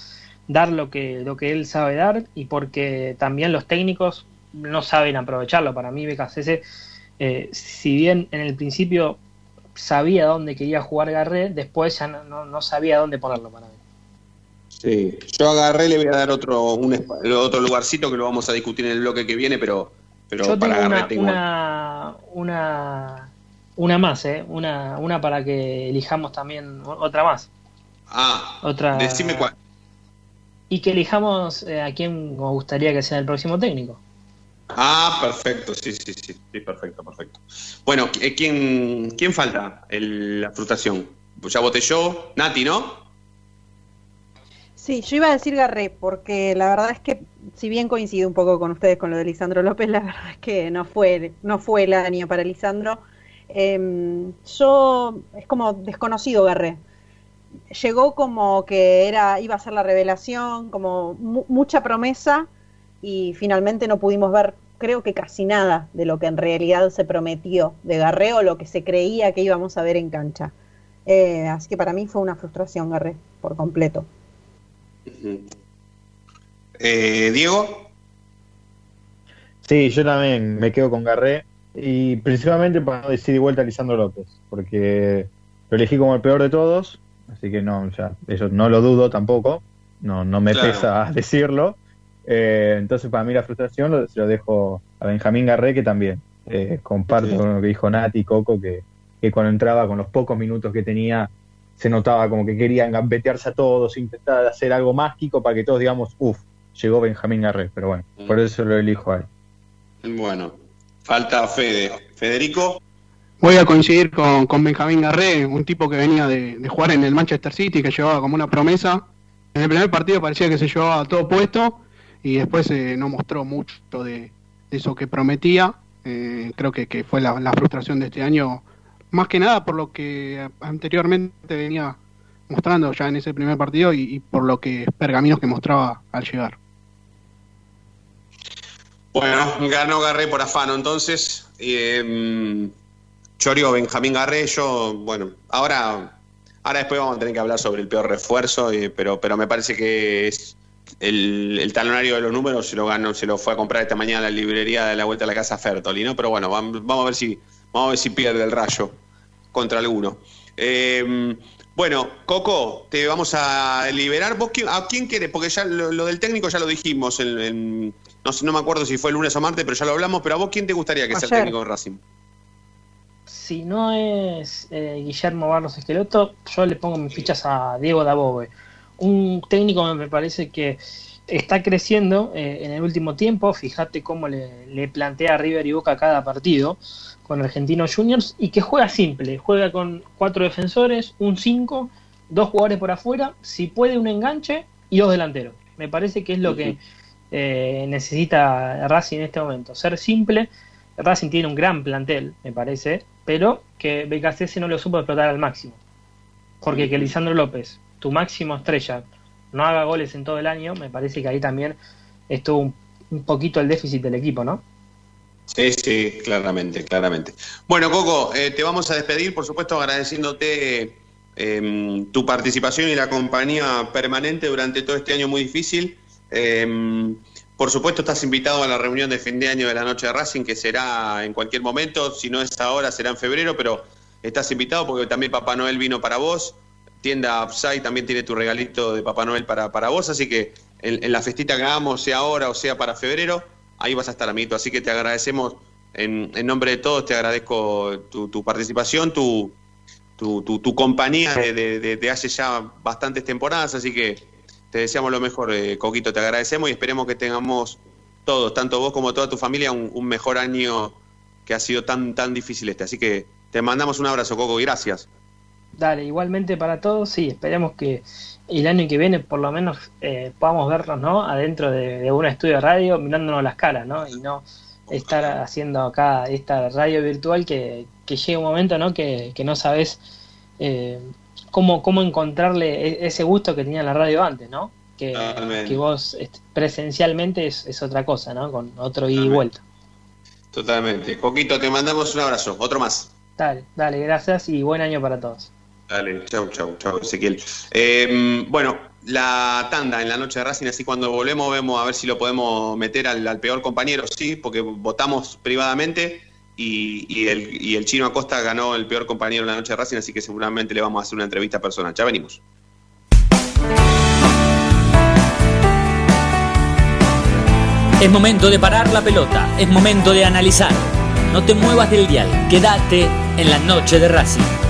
dar lo que lo que él sabe dar y porque también los técnicos no saben aprovecharlo para mí BKCS eh, si bien en el principio sabía dónde quería jugar Garré después ya no, no, no sabía dónde ponerlo para Sí, yo agarré, le voy a dar otro un, otro lugarcito que lo vamos a discutir en el bloque que viene, pero, pero yo para tengo agarré una, tengo. Una, una, una más, ¿eh? Una, una para que elijamos también otra más. Ah, otra, decime cuál. Y que elijamos eh, a quién nos gustaría que sea el próximo técnico. Ah, perfecto, sí, sí, sí, sí perfecto, perfecto. Bueno, eh, ¿quién, quién falta? El, la frustración. Ya voté yo, Nati, ¿no? Sí, yo iba a decir Garré, porque la verdad es que si bien coincido un poco con ustedes con lo de Lisandro López, la verdad es que no fue, no fue el año para Lisandro. Em, yo es como desconocido Garré. Llegó como que era, iba a ser la revelación, como mu- mucha promesa, y finalmente no pudimos ver, creo que casi nada de lo que en realidad se prometió de Garré o lo que se creía que íbamos a ver en cancha. Eh, así que para mí fue una frustración Garré, por completo. Eh, Diego, Sí, yo también me quedo con Garré y principalmente para no decir de vuelta a Lisandro López, porque lo elegí como el peor de todos, así que no, ya, eso no lo dudo tampoco, no, no me Claro. pesa decirlo. Eh, entonces para mí la frustración lo, se lo dejo a Benjamín Garré, que también eh, comparto Sí. con lo que dijo Nati Coco, que, que cuando entraba con los pocos minutos que tenía se notaba como que querían gambetearse a todos, intentar hacer algo mágico para que todos digamos, uff, llegó Benjamín Garré, pero bueno, por eso lo elijo a él. bueno, falta Fede. Federico, Voy a coincidir con, con Benjamín Garré, un tipo que venía de, de jugar en el Manchester City, que llevaba como una promesa. En el primer partido parecía que se llevaba todo puesto y después eh, no mostró mucho de, de eso que prometía. Eh, creo que, que fue la, la frustración de este año, más que nada por lo que anteriormente venía mostrando ya en ese primer partido y, por lo que pergaminos que mostraba al llegar. Bueno, ganó Garré por afano entonces. Eh, Chorio, Benjamín Garré, yo, bueno, ahora, ahora después vamos a tener que hablar sobre el peor refuerzo, eh, pero, pero me parece que es el, talonario de los números se lo ganó, se lo fue a comprar esta mañana a la librería de la vuelta a la casa Fertoli, ¿no? Pero bueno, vam- vamos a ver si, vamos a ver si pierde el rayo contra alguno. Eh, bueno, Coco, te vamos a liberar. ¿Vos quién- a quién querés? Porque ya lo, lo del técnico ya lo dijimos. en- en- no, sé, no me acuerdo si fue el lunes o martes, pero ya lo hablamos. Pero a vos, ¿quién te gustaría que sea el técnico de Racing? Si no es eh, Guillermo Barros Esqueloto, yo le pongo mis fichas a Diego Dabove. Un técnico me parece que está creciendo eh, en el último tiempo. Fíjate cómo le, le plantea a River y Boca cada partido con Argentinos Juniors y que juega simple. Juega con cuatro defensores, un 5, dos jugadores por afuera, si puede un enganche y dos delanteros. Me parece que es lo que eh, necesita Racing en este momento. Ser simple. Racing tiene un gran plantel, me parece, pero que BKC no lo supo explotar al máximo. Porque que Lisandro López, tu máximo estrella, no haga goles en todo el año, me parece que ahí también estuvo un, poquito el déficit del equipo, ¿no? Sí, sí, claramente, claramente. Bueno, Coco, eh, te vamos a despedir, por supuesto, agradeciéndote eh, tu participación y la compañía permanente durante todo este año muy difícil. Eh, por supuesto, estás invitado a la reunión de fin de año de la Noche de Racing, que será en cualquier momento, si no es ahora, será en febrero, pero estás invitado porque también Papá Noel vino para vos. Tienda Upside también tiene tu regalito de Papá Noel para, para vos, así que en, la festita que hagamos, sea ahora o sea para febrero, ahí vas a estar, amiguito. Así que te agradecemos, en, en nombre de todos, te agradezco tu, tu participación, tu, tu, tu, compañía de- de hace ya bastantes temporadas, así que te deseamos lo mejor, eh, Coquito, te agradecemos y esperemos que tengamos todos, tanto vos como toda tu familia, un, un mejor año que ha sido tan, tan difícil este. Así que te mandamos un abrazo, Coco, y gracias. Dale, igualmente para todos, sí, esperemos que el año que viene por lo menos eh, podamos vernos, ¿no? Adentro de, de un estudio de radio mirándonos las caras, ¿no? Y no estar haciendo acá esta radio virtual que, que llega un momento, ¿no? Que, que no sabes eh, cómo, cómo encontrarle e- ese gusto que tenía la radio antes, ¿no? Que, vos est- presencialmente es, es otra cosa, ¿no? Con otro ida y vuelta. Totalmente. Coquito, te mandamos un abrazo. Otro más. Dale, dale, gracias y buen año para todos. Dale, chau, chau, chau, Ezequiel. Eh, bueno, la tanda en la noche de Racing, así cuando volvemos vemos a ver si lo podemos meter al, peor compañero, sí, porque votamos privadamente y, y el, y el chino Acosta ganó el peor compañero en la noche de Racing, así que seguramente le vamos a hacer una entrevista personal. Ya venimos. Es momento de parar la pelota, es momento de analizar. No te muevas del dial, quédate en la noche de Racing.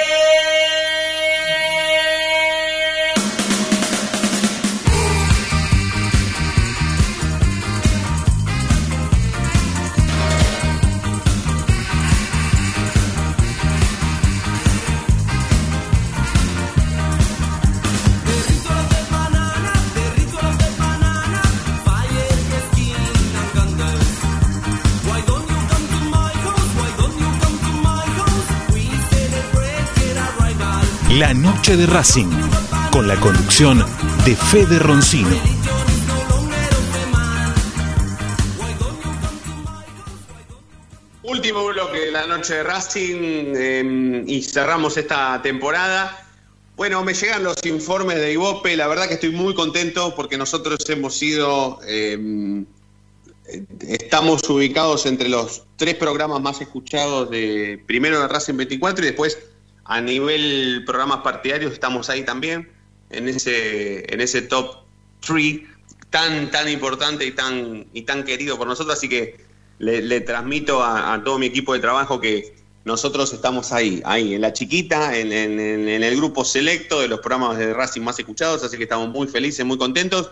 La noche de Racing, con la conducción de Fede Roncino. Último bloque de la noche de Racing eh, y cerramos esta temporada. Bueno, me llegan los informes de Ibope, la verdad que estoy muy contento porque nosotros hemos sido, eh, estamos ubicados entre los tres programas más escuchados de primero de Racing 24 y después a nivel programas partidarios estamos ahí también, en ese, en ese top 3 tan, tan importante y tan, y tan querido por nosotros, así que le, transmito a, todo mi equipo de trabajo que nosotros estamos ahí, ahí, en la chiquita, en- en el grupo selecto de los programas de Racing más escuchados, así que estamos muy felices, muy contentos.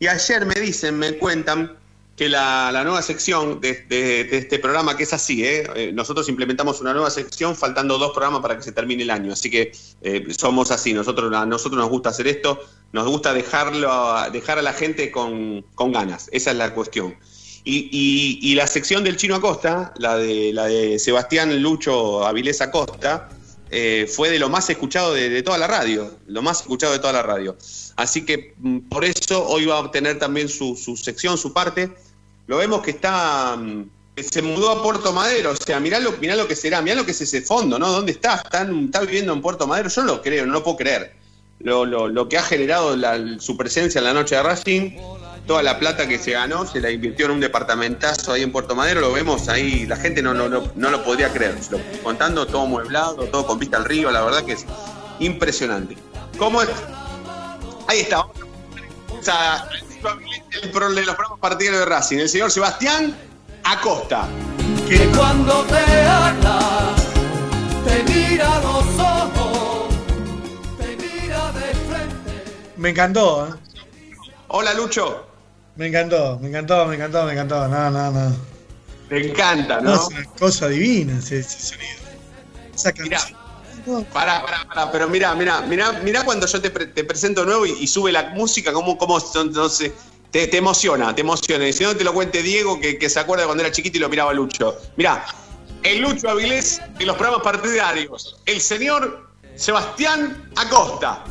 Y ayer me dicen, me cuentan que la, nueva sección de, este programa, que es así, ¿eh? Eh, nosotros implementamos una nueva sección faltando dos programas para que se termine el año, así que eh, somos así, nosotros, a nosotros nos gusta hacer esto, nos gusta dejarlo, dejar a la gente con, con ganas, esa es la cuestión. Y, y- y la sección del Chino Acosta, la de, la de Sebastián Lucho Avilés Acosta, eh, fue de lo más escuchado de, de toda la radio, lo más escuchado de toda la radio. Así que mm, por eso hoy va a obtener también su, su sección, su parte. Lo vemos que está, mm, que se mudó a Puerto Madero, o sea, mirá lo, mirá lo que será, mirá lo que es ese fondo, ¿no? ¿Dónde está? ¿Está, está viviendo en Puerto Madero? Yo no lo creo, no lo puedo creer. Lo, lo- lo que ha generado la- su presencia en la noche de Racing toda la plata que se ganó se la invirtió en un departamentazo ahí en Puerto Madero, lo vemos ahí, la gente no, no, no, no lo podría creer. Contando, todo mueblado, todo con vista al río, la verdad que es impresionante. ¿Cómo es? Ahí está. vamos a- el de los programas partidarios de Racing, el señor Sebastián Acosta. Que cuando te habla, te mira los ojos, te mira de frente. Me encantó, ¿eh? Hola, Lucho. Me encantó, me encantó, me encantó, me encantó. No, no, no. Me encanta, No, ¿no? es una cosa divina ese, ese sonido. Esa Mirá, canción. Pará, pará, pará, pero mira, mira, mira, mira cuando yo te, pre- te presento nuevo y, y sube la música, cómo, cómo sé, te, te emociona, te emociona. Y si no te lo cuente Diego, que, que se acuerda cuando era chiquito y lo miraba Lucho. Mirá, el Lucho Avilés de los programas partidarios, el señor Sebastián Acosta.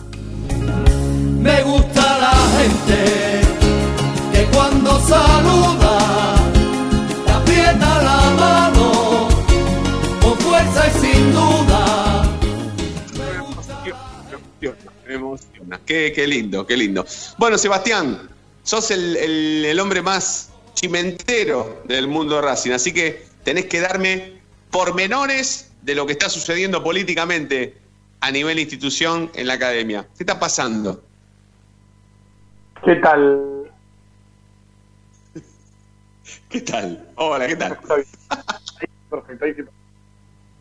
Me gusta la gente que cuando saluda Qué, qué lindo, qué lindo. Bueno, Sebastián, sos el, el- el hombre más chimentero del mundo de Racing, así que tenés que darme pormenores de lo que está sucediendo políticamente a nivel institución en la academia. ¿Qué está pasando? ¿Qué tal? ¿Qué tal? Hola, ¿qué tal? Perfecto, ahí.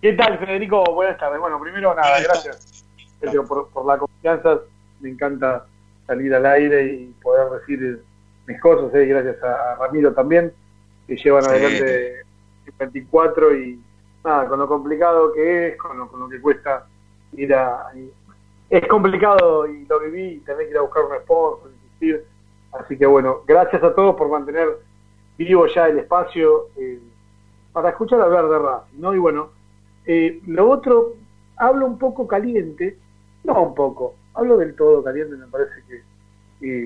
¿Qué tal, Federico? Buenas tardes. Bueno, primero nada, gracias por la confianza. Me encanta salir al aire y poder decir mis cosas. eh, Gracias a, Ramiro también, que llevan Sí. adelante el 24 y nada, con lo complicado que es, con lo, con lo que cuesta ir a... y- es complicado y lo viví, tener que ir a buscar un sponsor, insistir. Así que bueno, gracias a todos por mantener vivo ya el espacio eh, para escuchar hablar de Racing, ¿no? Y bueno, eh, lo otro, hablo un poco caliente, no un poco, hablo del todo caliente, me parece que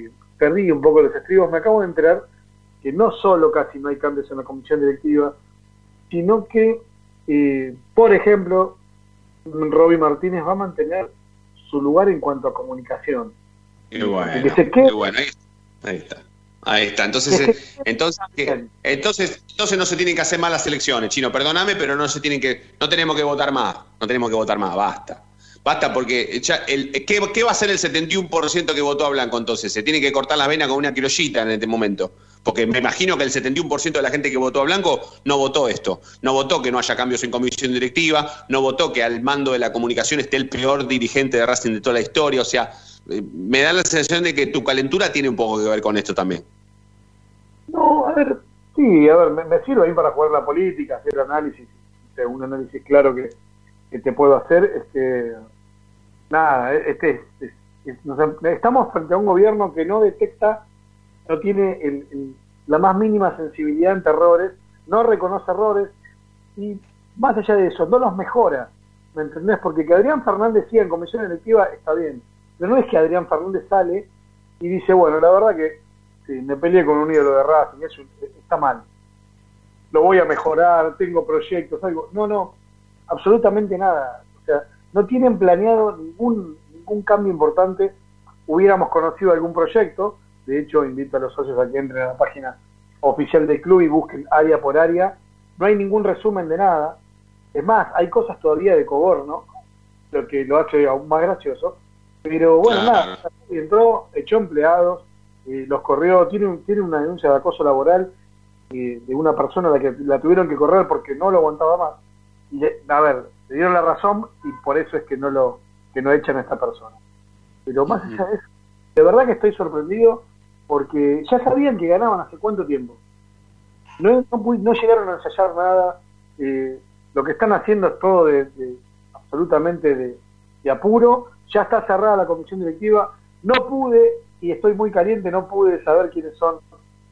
eh, perdí un poco los estribos, me acabo de enterar que no solo casi no hay cambios en la comisión directiva, sino que, eh, por ejemplo, Roby Martínez va a mantener su lugar en cuanto a comunicación. Qué bueno, Que se quede- qué bueno. Ahí, ahí está. Ahí está. Entonces, eh, entonces, ¿qué? entonces, entonces no se tienen que hacer más las elecciones, Chino. Perdóname, pero no se tienen que, no tenemos que votar más. No tenemos que votar más. Basta. Basta porque ya el, ¿qué, va a hacer el 71% que votó a Blanco entonces? Se tiene que cortar las venas con una criollita en este momento. Porque me imagino que el 71% de la gente que votó a Blanco no votó esto. No votó que no haya cambios en comisión directiva, no votó que al mando de la comunicación esté el peor dirigente de Racing de toda la historia. O sea, eh, me da la sensación de que tu calentura tiene un poco que ver con esto también. No, a ver, sí, a ver, me, me sirve ahí para jugar la política, hacer análisis, un análisis claro que te puedo hacer. Este, nada, este, es- es- es- no sé, estamos frente a un gobierno que no detecta, no tiene el- la más mínima sensibilidad ante errores, no reconoce errores y más allá de eso, no los mejora. ¿Me entendés? Porque que Adrián Fernández siga en comisión electiva está bien, pero no es que Adrián Fernández sale y dice, bueno, la verdad que sí, me peleé con un ídolo de Racing, eso está mal. Lo voy a mejorar, tengo proyectos, algo. No, no, absolutamente nada. O sea, no tienen planeado ningún, ningún cambio importante. Hubiéramos conocido algún proyecto, de hecho, invito a los socios a que entren a la página oficial del club y busquen área por área. No hay ningún resumen de nada. Es más, hay cosas todavía de Coborno, lo que lo hace aún más gracioso. Pero bueno, nada, entró, echó empleados, eh, los corrió, tiene, tiene una denuncia de acoso laboral eh, de una persona a la que la tuvieron que correr porque no lo aguantaba más. Y a ver, le dieron la razón y por eso es que no lo que no echan a esta persona. Pero más allá de eso, de verdad que estoy sorprendido porque ya sabían que ganaban hace cuánto tiempo. No, no, no llegaron a ensayar nada. eh, lo que están haciendo es todo de, de- absolutamente de, de apuro. Ya está cerrada la comisión directiva. No pude, y estoy muy caliente, no pude saber quiénes son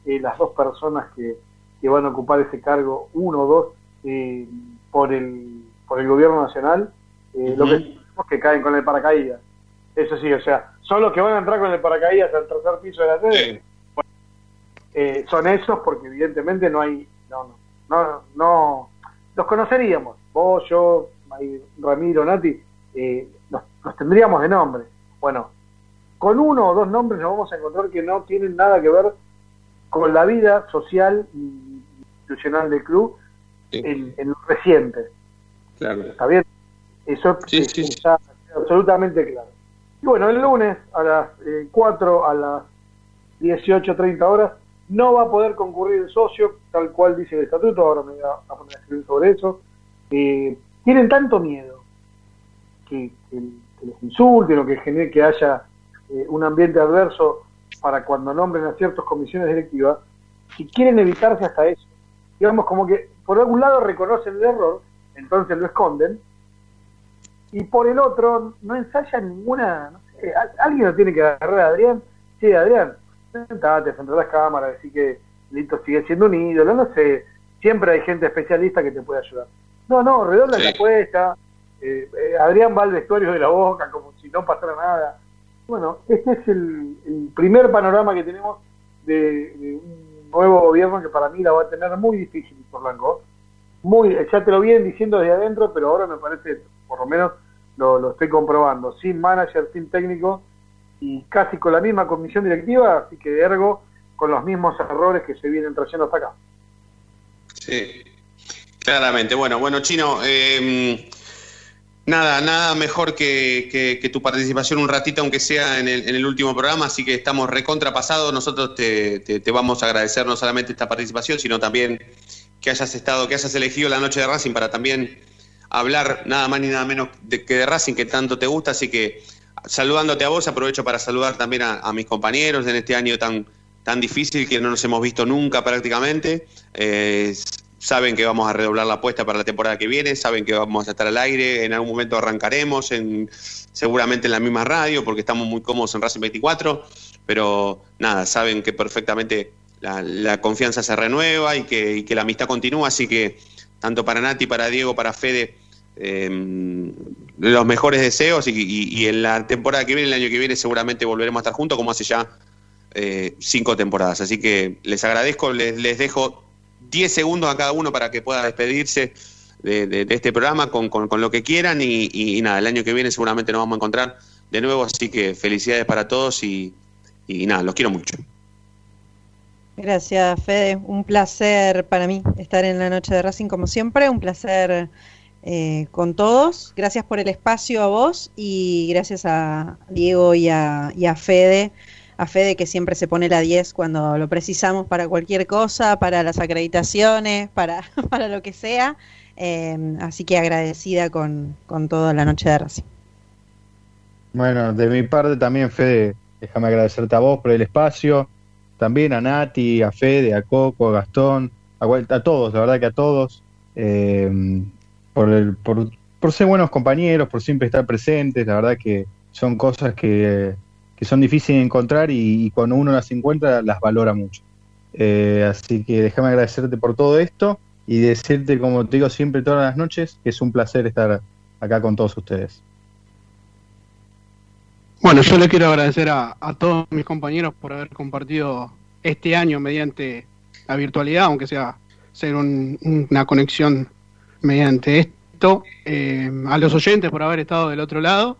eh, las dos personas que, que van a ocupar ese cargo, uno o dos, eh, por, el, por el gobierno nacional. Eh, Lo que que caen con el paracaídas. Eso sí, o sea, son los que van a entrar con el paracaídas al tercer piso de la sede. Bueno, eh, son esos porque evidentemente no hay, no, no, no, no los conoceríamos. Vos, yo, Ramiro, Nati, eh, los, los tendríamos de nombre. Bueno, con uno o dos nombres nos vamos a encontrar que no tienen nada que ver con la vida social y institucional del club en, en lo reciente. Claro. ¿Está bien? Eso es- está absolutamente claro. Y bueno, el lunes a las eh, 4, a las 18.30 horas, no va a poder concurrir el socio, tal cual dice el estatuto, ahora me voy a, a poner a escribir sobre eso. Eh, tienen tanto miedo que, que- que les insulten o que genere que haya eh, un ambiente adverso para cuando nombren a ciertas comisiones directivas, que quieren evitarse hasta eso. Digamos como que por algún lado reconocen el error, entonces lo esconden, y por el otro no ensayan ninguna, no sé, al- alguien lo tiene que agarrar a Adrián, sí, Adrián, sentate frente a las cámaras, decir que Lito sigue siendo un ídolo, no sé, siempre hay gente especialista que te puede ayudar. No, no, redonda la apuesta, eh, eh, Adrián va al vestuario de la boca como si no pasara nada. Bueno, este es el, el primer panorama que tenemos de, de un nuevo gobierno que para mí la va a tener muy difícil por Blanco. Muy, ya te lo vienen diciendo desde adentro, pero ahora me parece, por lo menos lo, lo estoy comprobando, sin manager, sin técnico y casi con la misma comisión directiva, así que ergo con los mismos errores que se vienen trayendo hasta acá. Sí, claramente. Bueno, bueno, Chino, eh, nada, nada mejor que, que- tu participación un ratito, aunque sea en el, en el último programa, así que estamos recontrapasados. Nosotros te- te vamos a agradecer no solamente esta participación, sino también que hayas estado, que hayas elegido la noche de Racing para también hablar nada más ni nada menos de, que de Racing que tanto te gusta, así que saludándote a vos, aprovecho para saludar también a, mis compañeros en este año tan, tan difícil que no nos hemos visto nunca prácticamente. Eh, saben que vamos a redoblar la apuesta para la temporada que viene, saben que vamos a estar al aire, en algún momento arrancaremos, en, seguramente en la misma radio, porque estamos muy cómodos en Racing 24, pero nada, saben que perfectamente la, la confianza se renueva y que, y que la amistad continúa, así que tanto para Nati, para Diego, para Fede, eh, los mejores deseos y, en la temporada que viene, el año que viene, seguramente volveremos a estar juntos como hace ya eh, cinco temporadas. Así que les agradezco, les, les dejo 10 segundos a cada uno para que pueda despedirse de, este programa con, con- lo que quieran y nada, el año que viene seguramente nos vamos a encontrar de nuevo, así que felicidades para todos y, y nada, los quiero mucho. Gracias, Fede. Un placer para mí estar en la noche de Racing como siempre. Un placer eh, con todos. Gracias por el espacio a vos y gracias a Diego y a, y a Fede. A Fede que siempre se pone la 10 cuando lo precisamos para cualquier cosa, para las acreditaciones, para, para lo que sea. Eh, así que agradecida con, con toda la noche de Racing. Bueno, de mi parte también, Fede, déjame agradecerte a vos por el espacio, también a Nati, a Fede, a Coco, a Gastón, a, a todos, la verdad que a todos, eh, por, el, por, por ser buenos compañeros, por siempre estar presentes, la verdad que son cosas que, que son difíciles de encontrar y, y cuando uno las encuentra las valora mucho. Eh, así que déjame agradecerte por todo esto y decirte, como te digo siempre todas las noches, que es un placer estar acá con todos ustedes. Bueno, yo le quiero agradecer a, a todos mis compañeros por haber compartido este año mediante la virtualidad, aunque sea ser un- una conexión mediante esto, eh, a los oyentes por haber estado del otro lado.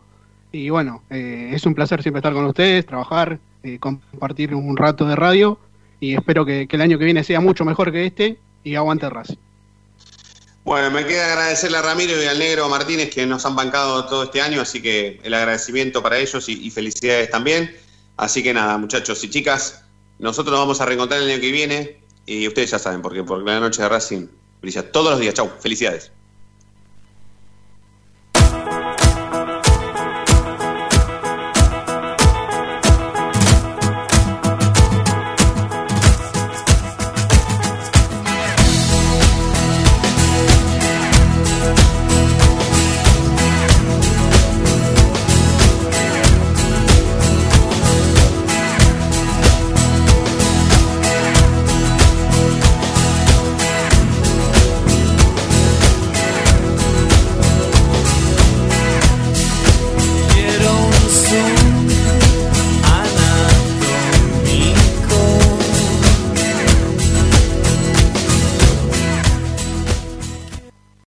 Y bueno, eh, es un placer siempre estar con ustedes, trabajar, eh, compartir un rato de radio y espero que, el año que viene sea mucho mejor que este y aguante Racing. Bueno, me queda agradecerle a Ramiro y al negro Martínez que nos han bancado todo este año, así que el agradecimiento para ellos y, felicidades también. Así que nada, muchachos y chicas, nosotros nos vamos a reencontrar el año que viene y ustedes ya saben, porque, porque la noche de Racing brilla todos los días. Chau, felicidades.